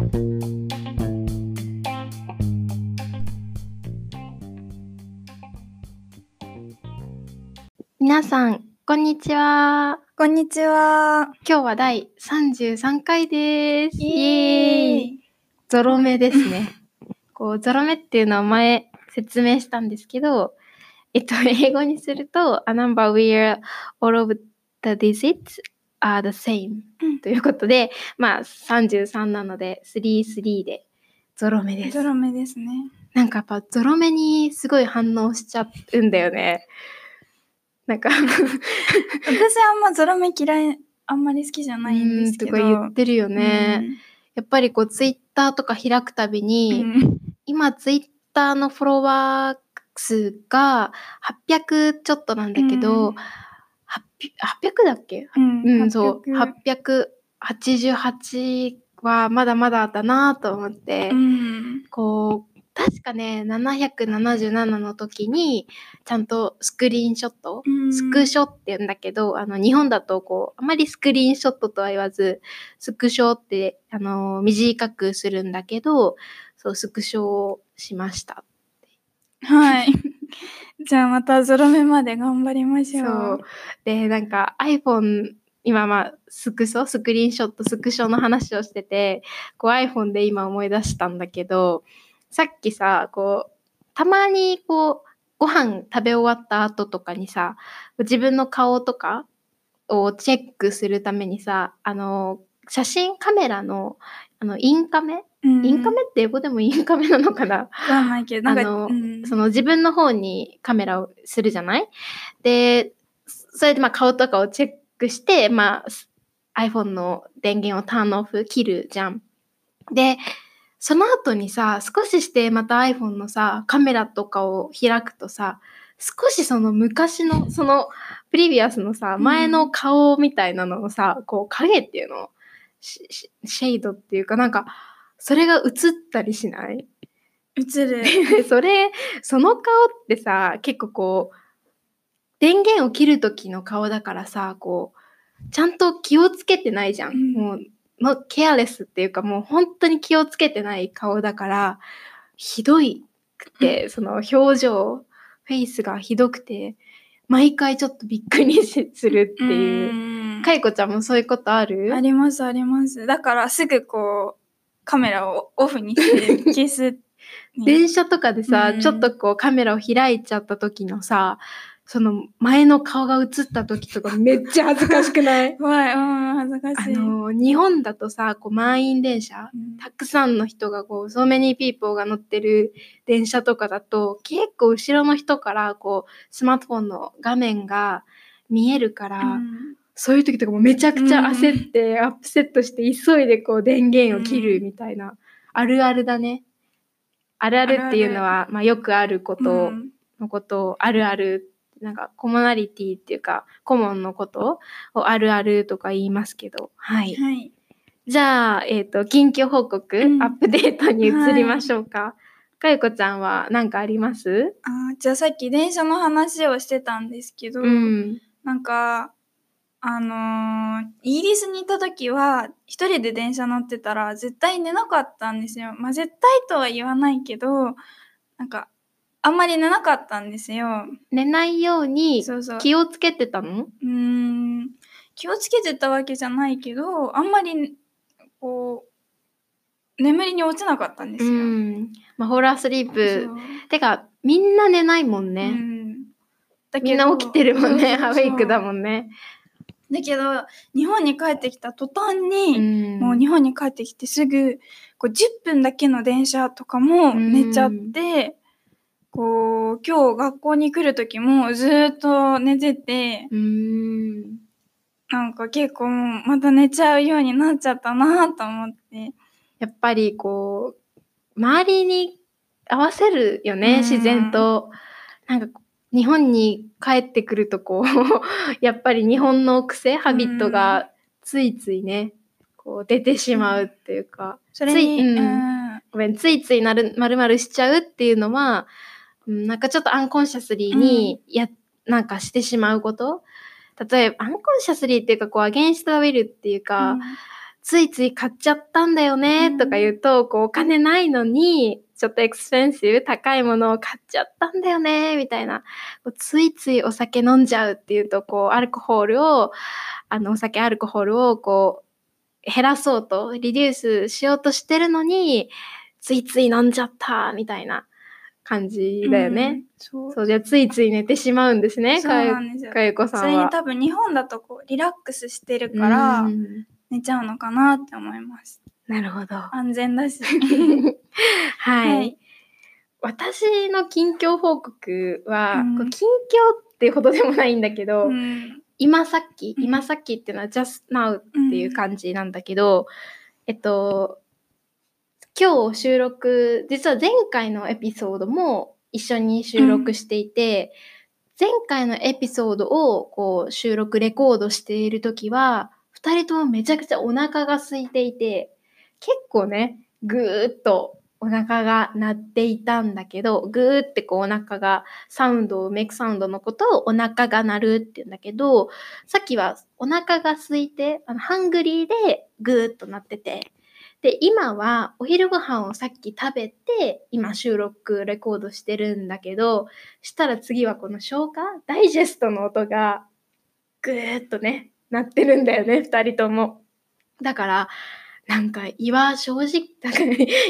皆さん、こんにちは。こんにちは。今日は第33回です。イエーイゾロ目ですね。こう、ゾロ目っていうのは前説明したんですけど、えっと、英語にすると、a number where all of the digits are the same うんということで、まあ33なので、33でゾロ目ですゾ。ロ目ですね。なんかやっぱゾロ目にすごい反応しちゃうんだよね。なんか、私あんまゾロ目嫌い、あんまり好きじゃないんですけど。うーんとか言ってるよね。やっぱりこうツイッターとか開くたびうん。に、うん今ツイッターのフォロワー数が800ちょっとなんだけど、うん800 800だっけ？うんうん、そう。800 888はまだまだだなと思って、うん。こう、確かね、777の時に、ちゃんとスクリーンショット、うんスクショって言うんだけど、あの、日本だとこう、あまりスクリーンショットとは言わず、スクショって、あの、短くするんだけど、そう、スクショをしました。はい。じゃあまたゾロ目まで頑張りましょう。そう。で、なんか iPhone、今まあ、スクショ、スクリーンショット、スクショの話をしてて、こう iPhone で今思い出したんだけど、さっきさ、こう、たまにこう、ご飯食べ終わった後とかにさ、自分の顔とかをチェックするためにさ、あの、写真カメラの、あの、インカメ、インカメって英語でもインカメなのかな？わかんないけど、あのうん。その自分の方にカメラをするじゃない？で、それでまあ顔とかをチェックして、まあ iPhone の電源をターンオフ切るじゃん。で、その後にさ、少ししてまた iPhone のさ、カメラとかを開くとさ、少しその昔の、そのプリビアスのさ、うん。前の顔みたいなのをさ、こう影っていうのシェイドっていうかなんか、それが映ったりしない？映る。でそれその顔ってさ結構こう電源を切る時の顔だからさこうちゃんと気をつけてないじゃん、うんもうのケアレスっていうかもう本当に気をつけてない顔だからひどいくて、その表情フェイスがひどくて毎回ちょっとびっくりしするっていう。うんかいこちゃんもそういうことある？ありますあります。だからすぐこう、カメラをオフにして消す。ね 電車とかでさ、うんちょっとこうカメラを開いちゃった時のさ、その前の顔が映った時とか めっちゃ恥ずかしくない？怖い、うん、恥ずかあしい。の、日本だとさ、こう満員電車、うんたくさんの人がこう、so many people が乗ってる電車とかだと、結構後ろの人からこう、スマートフォンの画面が見えるから、うんそういう時とかもめちゃくちゃ焦って、アップセットして急いでこう電源を切るみたいな、あるあるだね。あるあるっていうのは、まあよくあることうんのことをあるある、なんかコモナリティっていうか、コモンのことをあるあるとか言いますけど、はい。はい。じゃあ、えっ、と、近況報告、うんアップデートに移りましょうか。かゆこちゃんは何かあります？あーじゃあさっき電車の話をしてたんですけど、うん。なんか、あのーイギリスに行った時は、一人で電車乗ってたら絶対寝なかったんですよ。まあ絶対とは言わないけど、なんか、あんまり寝なかったんですよ。寝ないようにそうそう。気をつけてたの？うーん気をつけてたわけじゃないけどあんまりこう眠りに落ちなかったんですよ。うん。まあ、ホラースリーそプ。うてか、みんな寝ないもんね。うんだみんな起きてるもんね。そうそうそう アウェイクだもんね。だけど日本に帰ってきた途端うに、ん。もう日本に帰ってきてすぐこう10分だけの電車とかも寝ちゃって、こう今日学校に来る時もずーっと寝ててうん。なんか結構また寝ちゃうようになっちゃったなと思って。やっぱりこう、周りに合わせるよね、うん自然と。なんか、日本に帰ってくるとこう、やっぱり日本の癖、ハビットがついついね、こう出てしまうっていうか、それに、ついうん。うん。ごめん、ついついなる、まるまるしちゃうっていうのは、うん、なんかちょっとアンコンシャスリーにや、なんかしてしまうこと。例えば、アンコンシャスリーっていうか、こう、アゲンストウィルっていうか、ついつい買っちゃったんだよねとか言うと、こうお金ないのに、ちょっとエクスペンシブ、高いものを買っちゃったんだよねみたいな。ついついお酒飲んじゃうっていうと、こうアルコホールを、あのお酒アルコホールをこう減らそうと、リデュースしようとしてるのに、ついつい飲んじゃったみたいな感じだよね。そうそう、じゃあついつい寝てしまうんですね、かゆかゆこさそれに。多分日本だとこうリラックスしてるからうん寝ちゃうのかなって思います。なるほど。安全だし。はい。はい私の近況報告は、うんこう近況っていうほどでもないんだけど、うん今さっき、うん今さっきっていうのは just now っていう感じなんだけど、えっと、今日収録、実は前回のエピソードも一緒に収録していて、前回のエピソードをこう収録レコードしている時は、二人ともめちゃくちゃお腹が空いていて、結構ね、ぐーっとお腹が鳴っていたんだけど、ぐーってこうお腹がサウンドを、メイクサウンドのことをお腹が鳴るって言うんだけど、さっきはお腹が空いて、あの、ハングリーでぐーっとなってて、で、今はお昼ご飯をさっき食べて、今収録、レコードしてるんだけど、したら次はこの消化ダイジェストの音がぐーっとね、なってるんだよね、二人とも。だから、なんか胃は正直、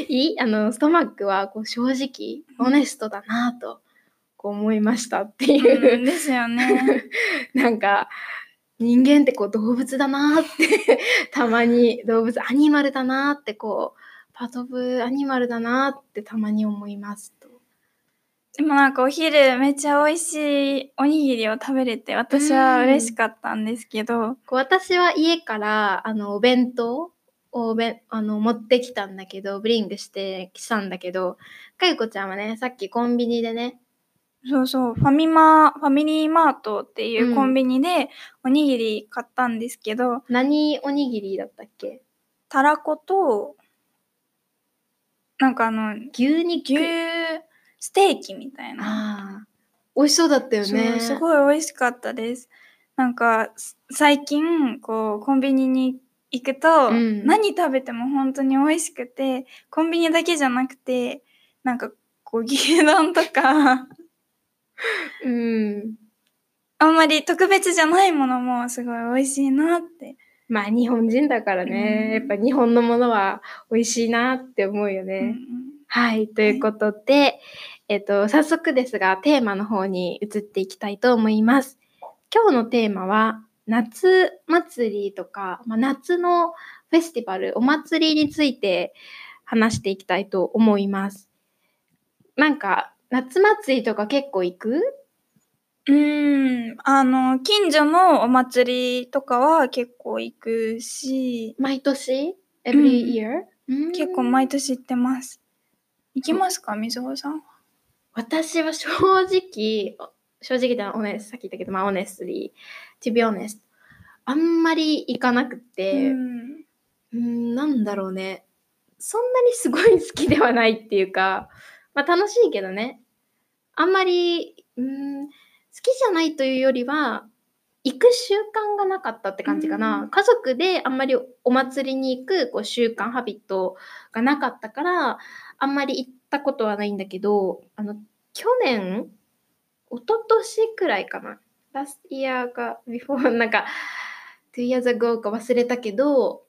胃あの、ストマックはこう正直、オネストだなと、こう思いましたっていう。うんですよね。なんか、人間ってこう動物だなって、たまに動物、アニマルだなってこう、パートオブアニマルだなってたまに思いますと。でもなんかお昼めっちゃ美味しいおにぎりを食べれて私は嬉しかったんですけど、こう私は家からあのお弁当をおべあの持ってきたんだけど、ブリングしてきたんだけど、かゆこちゃんはね、さっきコンビニでね、そうそう、ファミマ、ファミリーマートっていううんコンビニでおにぎり買ったんですけど、何おにぎりだったっけ？たらこと、なんかあの、牛肉？牛ステーキみたいな。美味しそうだったよね。すごい美味しかったです。なんか、す最近、こう、コンビニに行くと、うん何食べても本当に美味しくて、コンビニだけじゃなくて、なんか、こう、牛丼とか、うん。あんまり特別じゃないものもすごい美味しいなって。まあ日本人だからね、うんやっぱ日本のものは美味しいなって思うよね。うんはい、ということで、えっと、早速ですが、テーマの方に移っていきたいと思います。今日のテーマは、夏祭りとか、まあ、夏のフェスティバル、お祭りについて話していきたいと思います。なんか、夏祭りとか結構行く？うーん、あの、近所のお祭りとかは結構行くし、毎年 ?every year? うん結構毎年行ってます。行きますか、みずほさんは？私は正直、正直ではオネス、さっき言ったけど、まあ、オネスリー、to be honest、あんまり行かなくて、ううんなんだろうね。そんなにすごい好きではないっていうか、まあ楽しいけどね。あんまり、うーん、好きじゃないというよりは、行く習慣がなかったって感じかな。うん家族であんまりお祭りに行くこう習慣、ハビットがなかったから、あんまり行ったことはないんだけど、あの、去年、一昨年くらいかな。Last year か before なんか two years ago か忘れたけど、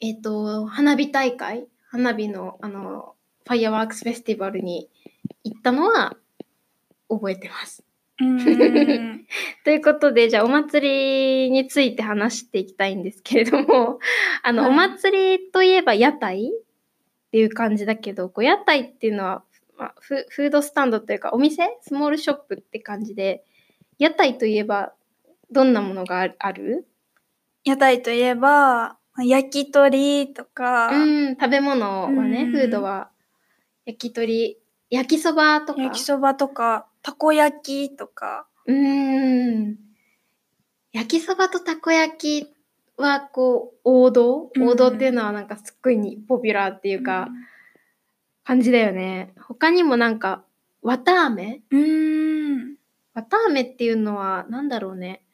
えっ、と、花火大会花火の、あの、ファイアワークスフェスティバルに行ったのは覚えてます。ということで、じゃあお祭りについて話していきたいんですけれども、あの、はい。お祭りといえば屋台っていう感じだけど、こう屋台っていうのは、まあ、フフードスタンドというかお店？スモールショップって感じで、屋台といえばどんなものがあある？屋台といえば、焼き鳥とか、うん、食べ物はね、うん。フードは。焼き鳥、焼きそばとか。焼きそばとか、たこ焼きとか、うーん。焼きそばとたこ焼きはこう王道、うん。王道っていうのはなんかすっごいにポピュラーっていうか、感じだよね。他にもなんか、わたあめ？うーん。わたあめっていうのはなんだろうね。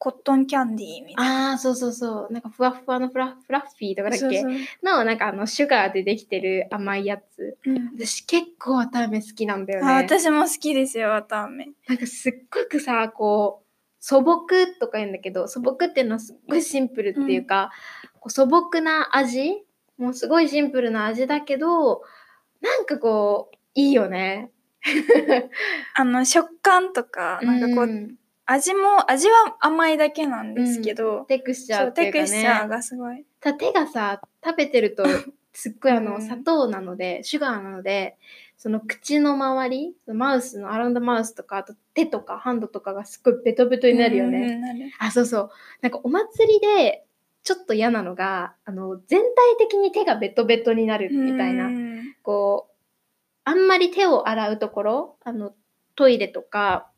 コットンキャンディーみたいな。ああ、そうそうそう。なんかふわふわのフラフラッフィーとかだっけ？の、なんかあの、シュガーでできてる甘いやつ。うん私結構わたあめ好きなんだよね。あ私も好きですよ、わたあめ。なんかすっごくさ、こう、素朴とか言うんだけど、素朴っていうのはすっごいシンプルっていうか、こう素朴な味？もうすごいシンプルな味だけど、なんかこう、いいよね。あの、食感とか、なんかこう、ん味も、味は甘いだけなんですけど、テクスチャーっていうかテクスチャーね。がすごい。た手がさ、食べてると、すっごいあの、うん砂糖なので、シュガーなので、その口の周り、マウスの、アラウンドマウスとか、あと手とかハンドとかがすっごいベトベトになるよね。あ、そうそう。なんかお祭りで、ちょっと嫌なのが、あの、全体的に手がベトベトになるみたいな。うんこう、あんまり手を洗うところ、あの、トイレとか、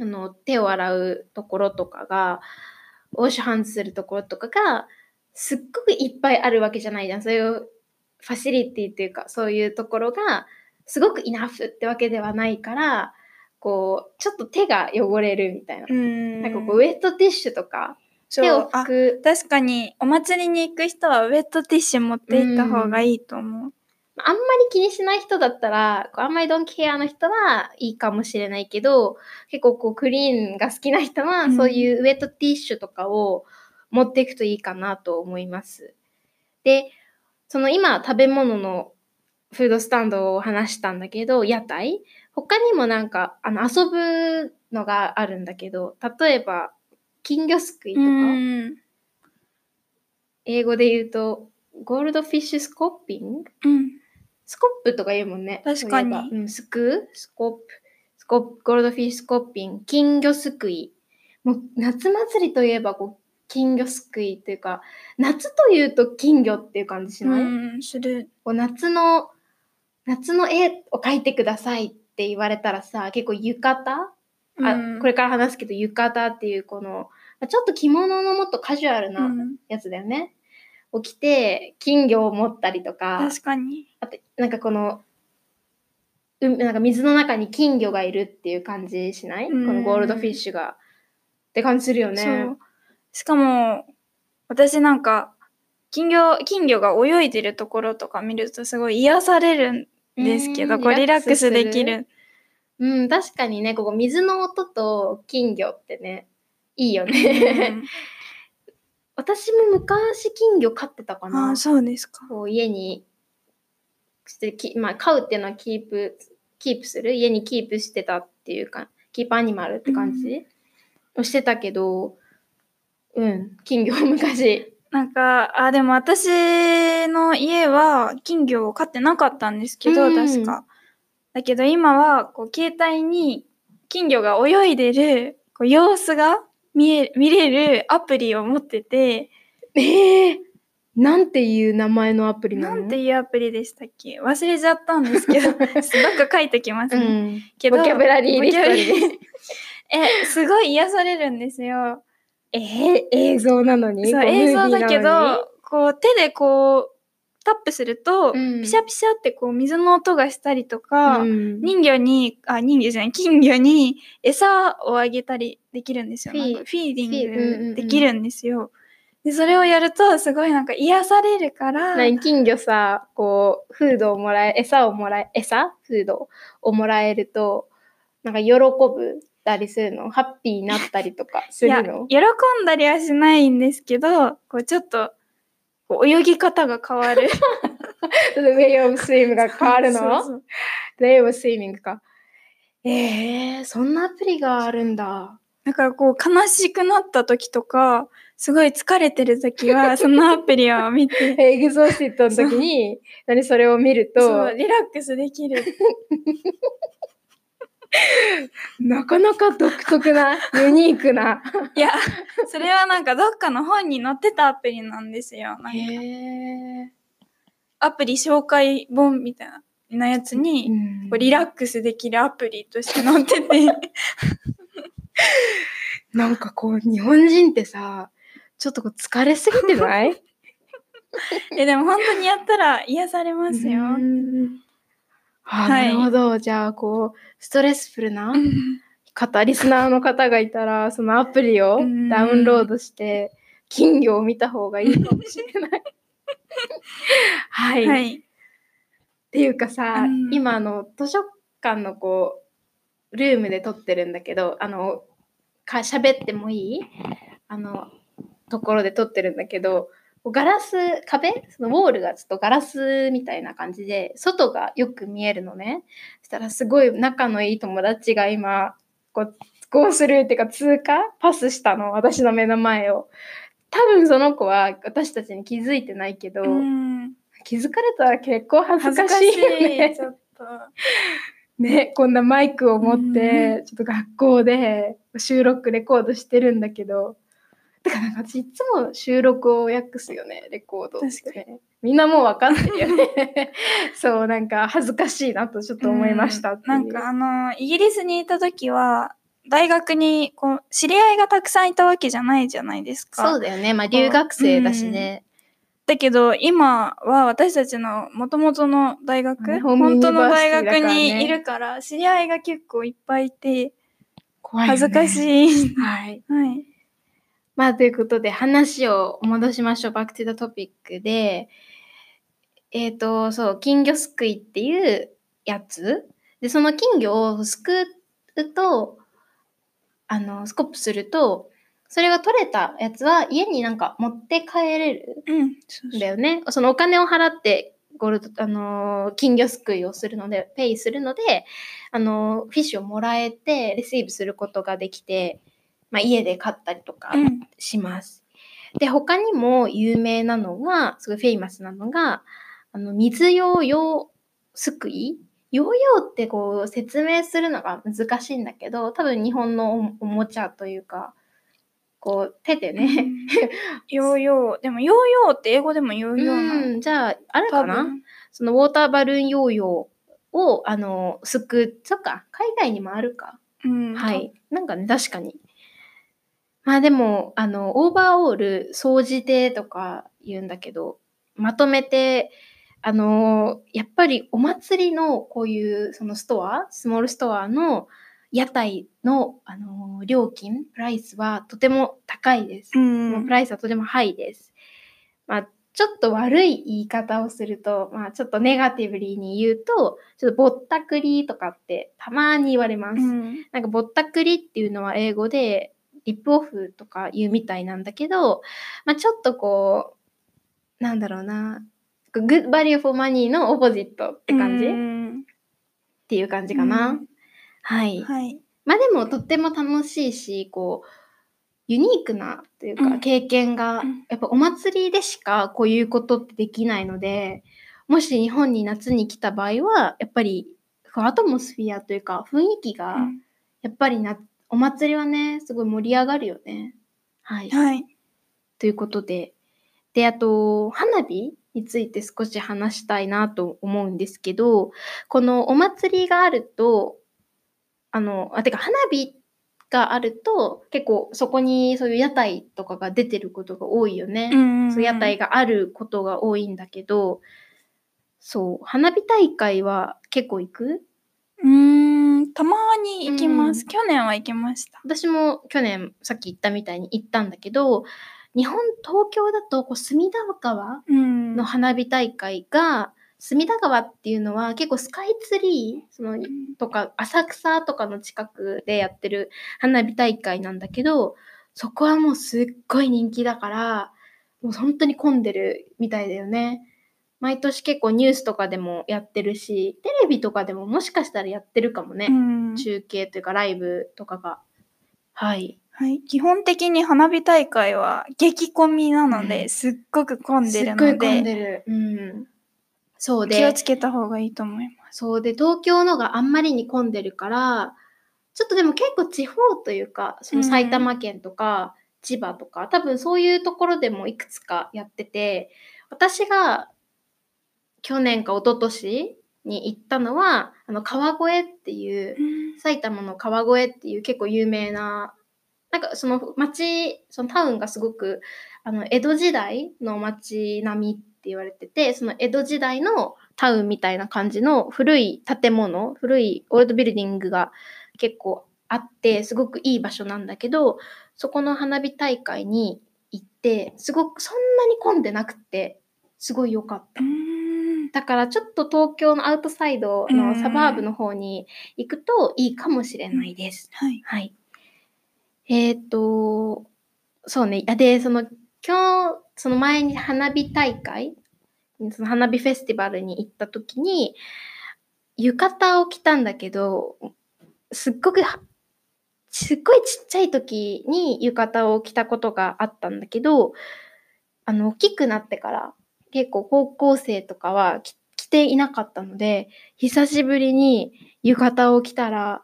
あの、手を洗うところとかが、ウォッシュハンズするところとかが、すっごくいっぱいあるわけじゃないじゃん。そういうファシリティっていうか、そういうところが、すごくイナフってわけではないから、こう、ちょっと手が汚れるみたいな。うん。なんかこう、ウェットティッシュとか、手をあ拭く確かに、お祭りに行く人はウェットティッシュ持って行った方がいいと思う。あんまり気にしない人だったら、こうあんまりドンケアの人はいいかもしれないけど、結構こうクリーンが好きな人は、うんそういうウェットティッシュとかを持っていくといいかなと思います。で、その今食べ物のフードスタンドを話したんだけど、屋台？他にもなんかあの遊ぶのがあるんだけど、例えば金魚すくいとか、うん。英語で言うとゴールドフィッシュスコッピング？うん。スコップとか言うもんね。確かにそうん、すくう？スコップ。スコップ、ゴールドフィッシュスコッピング、金魚すくい。もう夏祭りといえばこう金魚すくいっていうか、夏というと金魚っていう感じしない、うん、する。こう夏の、夏の絵を描いてくださいって言われたらさ、結構浴衣？あ、うんこれから話すけど浴衣っていうこの、ちょっと着物のもっとカジュアルう。なんやつだよね。を着て、金魚を持ったりとか、確かに。あと、なんかこの、うん、なんか水の中に金魚がいるっていう感じしない、うんこのゴールドフィッシュが。って感じするよね。しかも、私なんか、金魚、金魚が泳いでるところとか見るとすごい癒されるんですけど、うんこうリラックスできる。うん、確かにね、ここ水の音と金魚ってね、いいようね。ん私も昔金魚飼ってたかあなあ、。そうですか。こう家にしてき、まあ、飼うっていうのはキープ、キープする？家にキープしてたっていうか、キープアニマルって感じ、をしてたけど、うん、金魚を昔。なんか、あ、でも私の家は金魚を飼ってなかったんですけど、うん確か。だけど今は、こう、携帯に金魚が泳いでる、こう、様子が見え、見れるアプリを持ってて、ええなんていう名前のアプリなの？なんていうアプリでしたっけ？忘れちゃったんですけど、どっか書いてきますうね。ん。けどボキャブラリーリストえ、すごい癒されるんですよ。えー、映像なのに？そう、こ映像だけど、こう、手でこう、タップすると、うん。ピシャピシャってこう、水の音がしたりとか、うん。人魚に、あ、人魚じゃない、金魚に餌をあげたりできるんですよ。フィフィーデフィングできるんですよ。で、それをやると、すごいなんか癒されるから、何金魚さ、こう、フードをもらえ、餌をもらえ、餌フードをもらえると、なんか喜ぶたりするの？ハッピーになったりとかするの？喜んだりはしないんですけど、こう、ちょっと、こう泳ぎ方が変わる。The way of swim が変わるの？そうそう ?The way of swimming か。えー、そんなアプリがあるんだ。だからこう悲しくなった時とか、すごい疲れてる時は、そのアプリを見て、 exhausted の時に、何それを見るそとう、、リラックスできる。なかなか独特な、ユニークな。いや、それはなんかどっかの本に載ってたアプリなんですよ。なんアプリ紹介本みたいななやつに、ー。こうリラックスできるアプリとして載ってて、なんかこう、日本人ってさ、ちょっとこう疲れすぎてない？えでも本当にやったら癒されますよ。はいなるほど。じゃあ、こう、ストレスフルなうん方、リスナーの方がいたら、そのアプリをうんダウンロードして、金魚を見た方がいいかもしれない。はい。っはい。ていうかさ、うん今あの図書館のこうルームで撮ってるんだけど、あのか喋ってもいい？あのところで撮ってるんだけど、ガラス壁？そのウォールがちょっとガラスみたいな感じで外がよく見えるのねそしたらすごい仲のいい友達が今こうゴースルーっていうか通過？パスしたの私の目の前を多分その子は私たちに気づいてないけど、うん。気づかれたら結構恥ずかしいよねい。ちょっと。ねこんなマイクを持って、ちょっと学校で収録レコードしてるんだけどだからなんか私いつも収録を訳すよねレコード確ねみんなもう分かってるよね。そうなんか恥ずかしいなとちょっと思いましたっていう。なんかあの、イギリスにいた時は、大学にこう知り合いがたくさんいたわけじゃないじゃないですか。そうだよね。まあ留学生だしね、だけど今は私たちの元々の大学、ね本当の大学にいるから知り合いが結構いっぱいいて恥ずかしい。はい。はい。まあということで話を戻しましょう。バックトゥザトピックで、えっ、と、そう、金魚すくいっていうやつ。で、その金魚をすくうと、あの、スコップすると、それが取れたやつは家になんか持って帰れるうん。だよね。そのお金を払って、ゴールド、あのー金魚すくいをするので、ペイするので、あのー fish をもらえて、 receive することができて、まあ、家で飼ったりとかうん。します。で、他にも有名なのが、すごい famous なのが、あの、水ヨーヨーすくい？ヨーヨーってこう説明するのが難しいんだけど、多分日本のおおもちゃというか、こう手でね、ヨーヨー。でもヨーヨーって英語でもヨーヨーなじゃあ、ある多かな？分。その water balloon ヨーヨーを、あの、すく、そっか、海外にもあるか。うん。はい。なんかね、確かに。まあでも、あの、 overall、総じてとか言うんだけど、まとめて、あの、やっぱりお祭りのこういうその store、small store の屋台の、あの、料金、 price はとても高いです。うん。 price はとても high です。まあ、ちょっと悪い言い方をすると、まあ、ちょっと negatively に言うと、ちょっとぼったくりとかってたまに言われます。うん。なんかぼったくりっていうのは英語で rip off とか言うみたいなんだけど、まあ、ちょっとこう、なんだろうな、 good value for money の opposite って感じ、うっんていう感じかな。うんはい。はい。まあでもとっても楽しいし、こう、ユニークなというかうん経験が、うんやっぱお祭りでしかこういうことってできないので、もし日本に夏に来た場合は、やっぱりアトモスフィアというか雰囲気が、うんやっぱりな、お祭りはね、すごい盛り上がるよね。はい。はい。ということで。で、あと、花火について少し話したいなと思うんですけど、このお祭りがあると、あの、あ、てか花火があると、結構そこにそういう屋台とかが出てることが多いよね。んそう屋台があることが多いんだけど、そう、花火大会は結構行く？うーん、たまに行きます。うん去年は行きました。私も去年さっき言ったみたいに行ったんだけど、日本、東京だとこう隅田川うんの花火大会が、隅田川っていうのは結構スカイツリーそのとか浅草とかの近くでやってる花火大会なんだけど、そこはもうすっごい人気だから、もう本当に混んでるみたいだよね。毎年結構ニュースとかでもやってるし、テレビとかでももしかしたらやってるかもね。うん中継というかライブとかが。はい。はい、基本的に花火大会は激混みなので、うんすっごく混んでるのすっごい混んででる。うん。そうで。気をつけた方がいいと思います。そうで、東京のがあんまりに混んでるから、ちょっとでも結構地方というか、その埼玉県とか千葉とか、多分そういうところでもいくつかやってて、私が去年か一昨年に行ったのは、あの川越っていう、埼玉の川越っていう結構有名な、なんかその町、そのタウンがすごく、あの、江戸時代の町並みって言われてて、その江戸時代のタウンみたいな感じの古い建物、古いオールドビルディングが結構あってすごくいい場所なんだけどそこの花火大会に行ってすごくそんなに混んでなくってすごい良かったう。ん。だからちょっと東京のアウトサイドのサバーブの方に行くといいかもしれないです。はい。はい。えっ、と、そうね。あで、その、今日、その前に花火大会、その花火フェスティバルに行った時に、浴衣を着たんだけど、すっごくは、すっごいちっちゃい時に浴衣を着たことがあったんだけど、あの、大きくなってから、結構高校生とかは着ていなかったので、久しぶりに浴衣を着たら、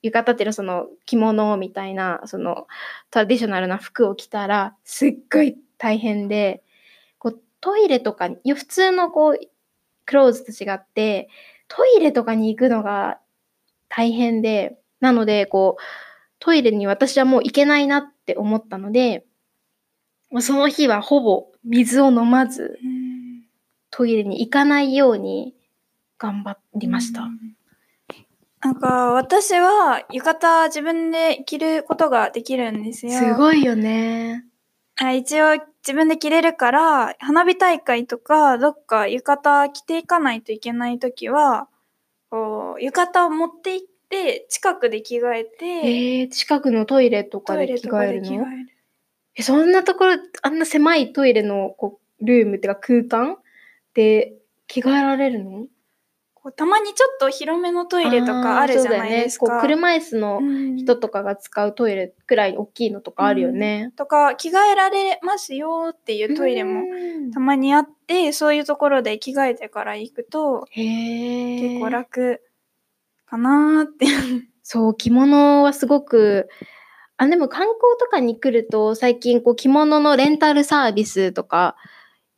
浴衣っていうのはその着物みたいな、そのトラディショナルな服を着たら、すっごい大変で、こうトイレとかに、普通のこう、クローズと違って、トイレとかに行くのが大変で、なので、こう、トイレに私はもう行けないなって思ったので、その日はほぼ水を飲まず、うんトイレに行かないように頑張りました。なんか私は浴衣自分で着ることができるんですよ。すごいよね。あ一応自分で着れるから、花火大会とかどっか浴衣着ていかないといけないときは、こう浴衣を持って行って近くで着替えて、えー、近くのトイレとかで着替えるの？え、そんなところ、あんな狭いトイレのこうルームっていうか空間？で着替えられるの？こうたまにちょっと広めのトイレとかあるじゃないですか。ね、こう車椅子のうん人とかが使うトイレくらい大きいのとかあるよね。とか着替えられますよっていうトイレもうんたまにあって、そういうところで着替えてから行くと結構楽かなーって。そう、着物はすごく、あ、でも観光とかに来ると、最近こう着物のレンタルサービスとか、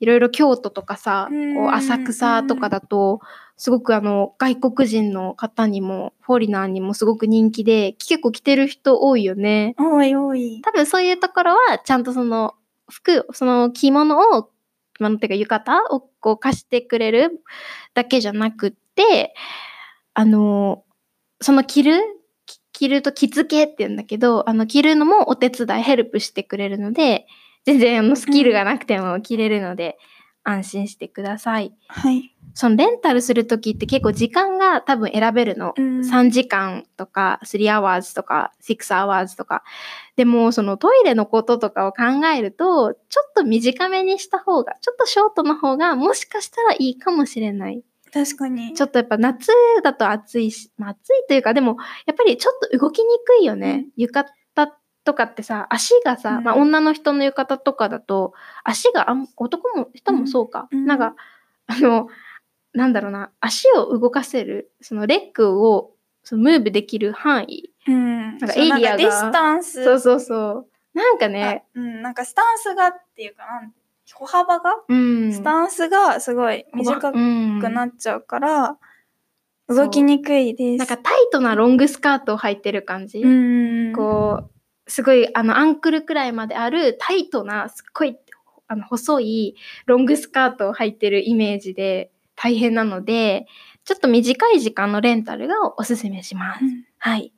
いろいろ京都とかさ、うんこう浅草とかだと、すごくあの、外国人の方にも、フォーリナーにもすごく人気で、結構着てる人多いよね。多い多い。多分そういうところは、ちゃんとその、服、その着物を、着物っていうか浴衣をこう貸してくれるだけじゃなくって、あの、その着るき着ると着付けって言うんだけど、あの着るのもお手伝い、ヘルプしてくれるので、全然あのスキルがなくても着れるので、安心してください。はい。そのレンタルするときって結構時間が多分選べるの。うん3時間とか3 hours とか6 hours とか。でもそのトイレのこととかを考えると、ちょっと短めにした方が、ちょっとショートの方がもしかしたらいいかもしれない。確かに。ちょっとやっぱ夏だと暑いし、まあ暑いというかでもやっぱりちょっと動きにくいよね。浴衣とかってさ、足がさ、うんまあ女の人の浴衣とかだと、足があん男も人もそうか。うんなんか、あの、なんだろうな、足を動かせる、そのレッグをそのムーブできる範囲。うん。かそうエリアがなんかディスタンス。そうそうそう。なんかね、あうん、なんかスタンスがっていうかなん歩幅が、うん。スタンスがすごい短くうんなっちゃうから、動きにくいです。なんかタイトなロングスカートを履いてる感じ。うん。こう、すごい、あの、アンクルくらいまであるタイトな、すっごい、あの、細いロングスカートを履いてるイメージで大変なので、ちょっと短い時間のレンタルがおすすめします。うんはい。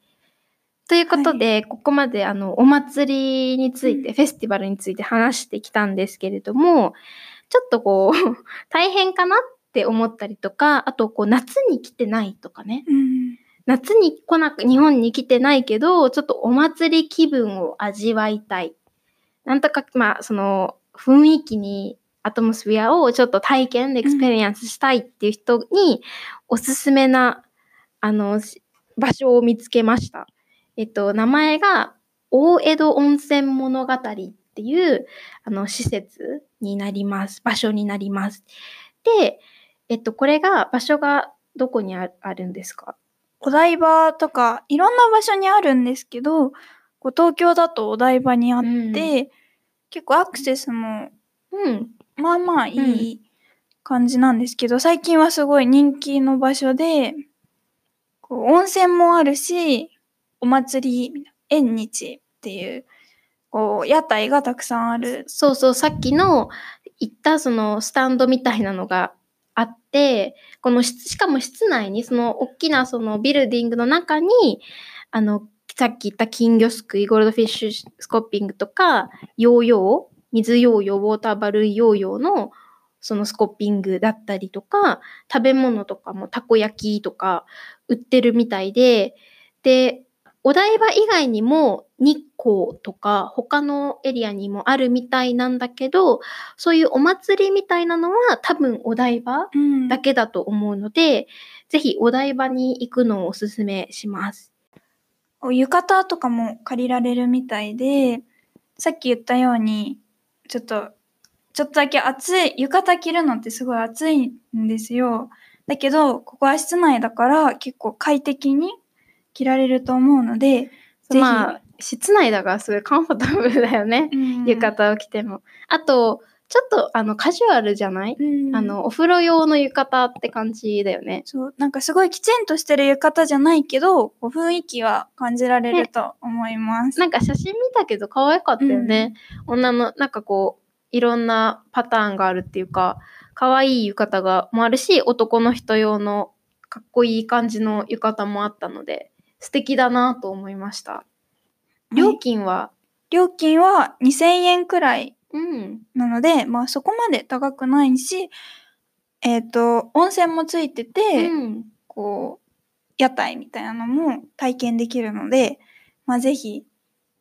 ということで、ここまであの、お祭りについて、フェスティバルについて話してきたんですけれども、ちょっとこう、大変かなって思ったりとか、あとこう、夏に来てないとかね。うん。夏に来なく、日本に来てないけど、ちょっとお祭り気分を味わいたい。なんとか、まあ、その、雰囲気に、 atmosphere をちょっと体験で、 experience したいっていう人に、おすすめな、あの、場所を見つけました。えっと、名前が、大江戸温泉物語っていう、あの、施設になります。場所になります。で、えっと、これが、場所がどこにあるんですか？お台場とか、いろんな場所にあるんですけど、こう東京だとお台場にあって、うん結構アクセスもうん。まあまあいい感じなんですけど、最近はすごい人気の場所で、こう温泉もあるし、お祭り、縁日っていう、こう、屋台がたくさんある。そうそう、さっきの言ったそのスタンドみたいなのがあって、このししかも室内にその大きなそのビルディングの中に、あの、さっき言った金魚すくい、ゴールドフィッシュスコッピングとか、ヨーヨー、水ヨーヨー、ウォーターバルーンヨーヨーのそのスコッピングだったりとか、食べ物とかもたこ焼きとか売ってるみたいで、で、お台場以外にも日光とか他のエリアにもあるみたいなんだけど、そういうお祭りみたいなのは多分お台場うんだけだと思うので、ぜひお台場に行くのをおすすめします。浴衣とかも借りられるみたいで、さっき言ったように、ちょっと、ちょっとだけ暑い、浴衣着るのってすごい暑いんですよ。だけど、ここは室内だから結構快適に着られると思うので、まあ、室内だからすごいカンフォータブルだよね。うん浴衣を着ても。あと、ちょっとあのカジュアルじゃない、うんあの、お風呂用の浴衣って感じだよね。そう、なんかすごいきちんとしてる浴衣じゃないけど、こう雰囲気は感じられると思います。なんか写真見たけど可愛かったよね。女の、なんかこう、いろんなパターンがあるっていうか、可愛い浴衣がもあるし、男の人用のかっこいい感じの浴衣もあったので、素敵だなと思いました。料金は、料金は2000円くらいうん。なので、まあそこまで高くないし、えっ、と、温泉もついてて、うん。こう、屋台みたいなのも体験できるので、まあぜひ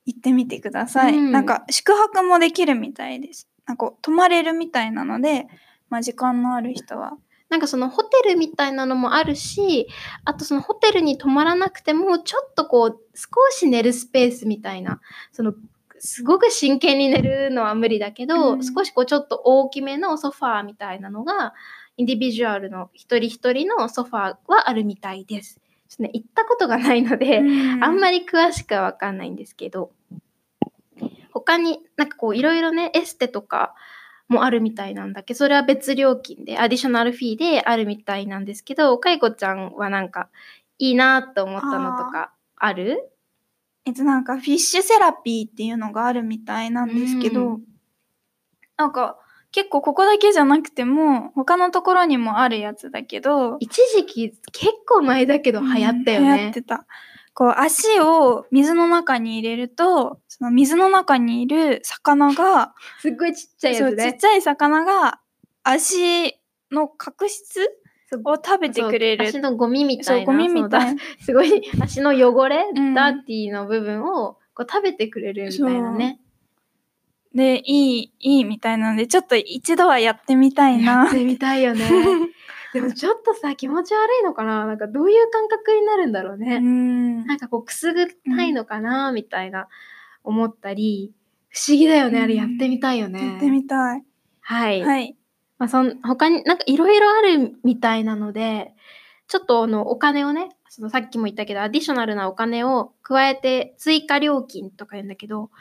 行ってみてください。うんなんか宿泊もできるみたいです。なんか泊まれるみたいなので、まあ時間のある人は。なんかそのホテルみたいなのもあるし、あとそのホテルに泊まらなくても、ちょっとこう、少し寝るスペースみたいな、その、すごく真剣に寝るのは無理だけど、うん。少しこうちょっと大きめのソファーみたいなのが、インディビジュアルの一人一人のソファーはあるみたいです。ちょっとね、行ったことがないので、あんまり、り詳しくはわかんないんですけど、他になんかこういろいろね、エステとかもあるみたいなんだけど、それは別料金で、アディショナルフィーであるみたいなんですけど、かいこちゃんはなんかいいなと思ったのとかある？えっとなんかフィッシュセラピーっていうのがあるみたいなんですけど、うん。なんか結構ここだけじゃなくても他のところにもあるやつだけど一時期結構前だけど流行ったようん流行っね。てたこう足を水の中に入れるとその水の中にいる魚がすっごいちっちゃいやつね。ちっちゃい魚が足の角質を食べてくれる足のゴミみたいな。ゴミみたいなだすごい足の汚れ、うんダーティーの部分をこう食べてくれるみたいなね。でいいいいみたいなのでちょっと一度はやってみたいなやってみたいよね。でもちょっとさ、気持ち悪いのかな？なんかどういう感覚になるんだろううね。んなんかこうくすぐったいのかな、みたいな思ったり、不思議だよね。あれやってみたいよね。やってみたいはい。はいまあ、そん他になんかいろいろあるみたいなので、ちょっとあのお金をね、そのさっきも言ったけど、アディショナルなお金を加えて追加料金とか言うんだけど、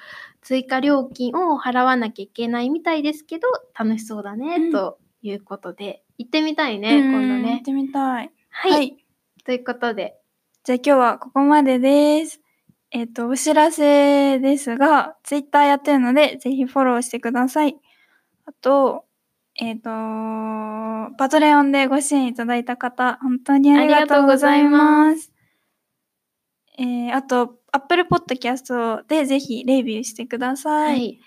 追加料金を払わなきゃいけないみたいですけど、楽しそうだね、うんということで、行ってみたいね、今度ね。うんやってみたいはい。ということで、じゃあ今日はここまでです。えっ、と、お知らせですが、ツイッターやってるので、ぜひフォローしてください。あと、えっ、と、パトレオンでご支援いただいた方、本当にありがとうございます。えー、あと、Apple Podcast でぜひレビューしてくださ。はいい。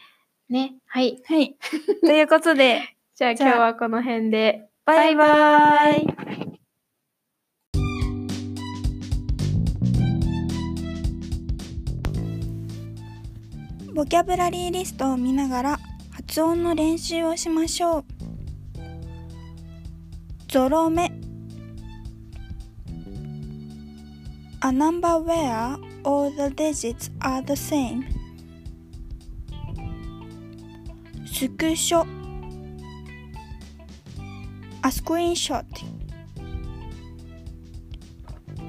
ね、はい。はい。ということで、じゃあ今日はこの辺で。バイバイ。ボキャブラリーリストを見ながら発音の練習をしましょう。ゾロ目 A number where all the digits are the same スクショ A screenshot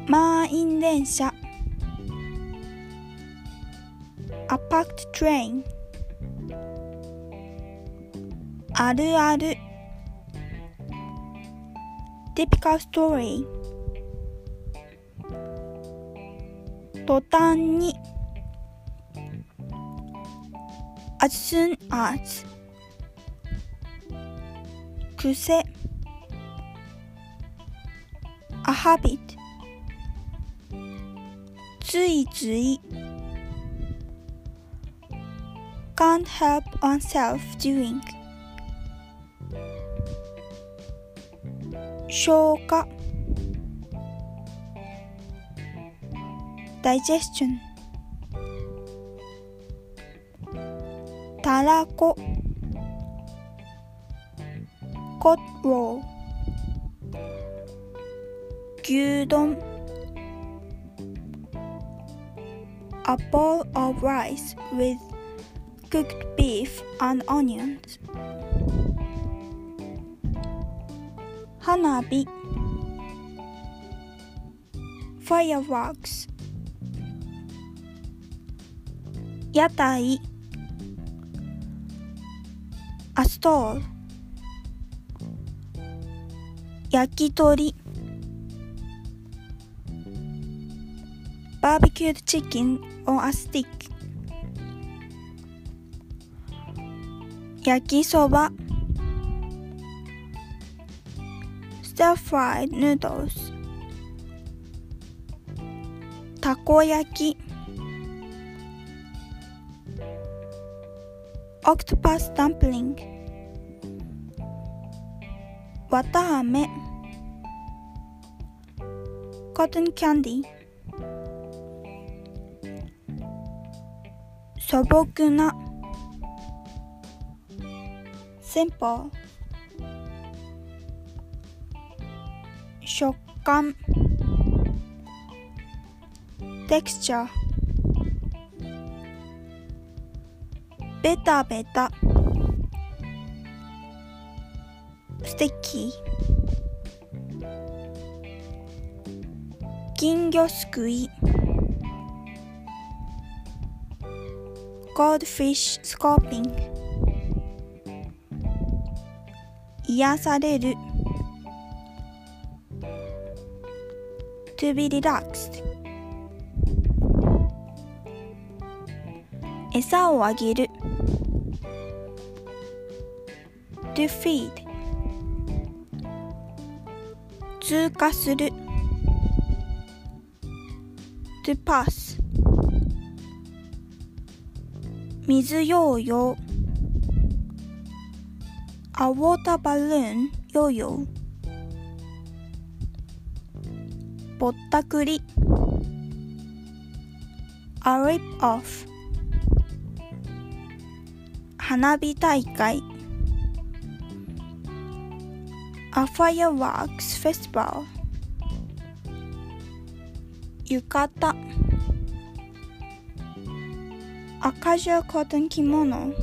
満員電車 A packed train あるある Typical story 途端に As soon as 癖 habit ついつい can't help oneself doing 消化 digestion たらこ cod roll 牛丼 a bowl of rice with cooked beef and onions. Hanabi. Fireworks. Yatai. A stall. Yakitori. バーベキューチキンオンアスティック焼きそば。スターフライヌードルスたこ焼き。オクトパスダンプリングわたあめ。コットンキャンディー素朴な。戦法食感。テクスチャー。ベタベタ。ステッキ。ー金魚すくい。Goldfish scoping 癒される to be relaxed 餌をあげる to feed 通過する to pass 水ヨーヨー a water balloon ヨーヨーぼったくり a rip off 花火大会 a fireworks festival 浴衣 a casual cotton kimono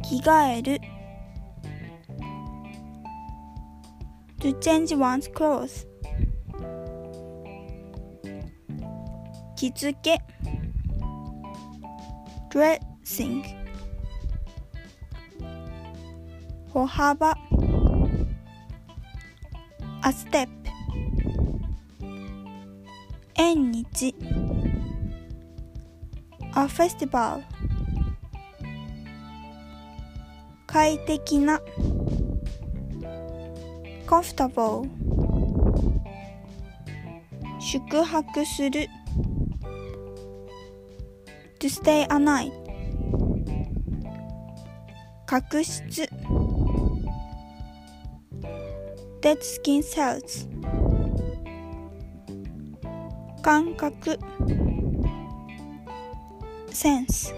着替える to change one's clothes 着付け dressing 歩幅 a step 縁日 a festival 快適な comfortable 宿泊する to stay a night 角質 dead skin cells 感覚。センス。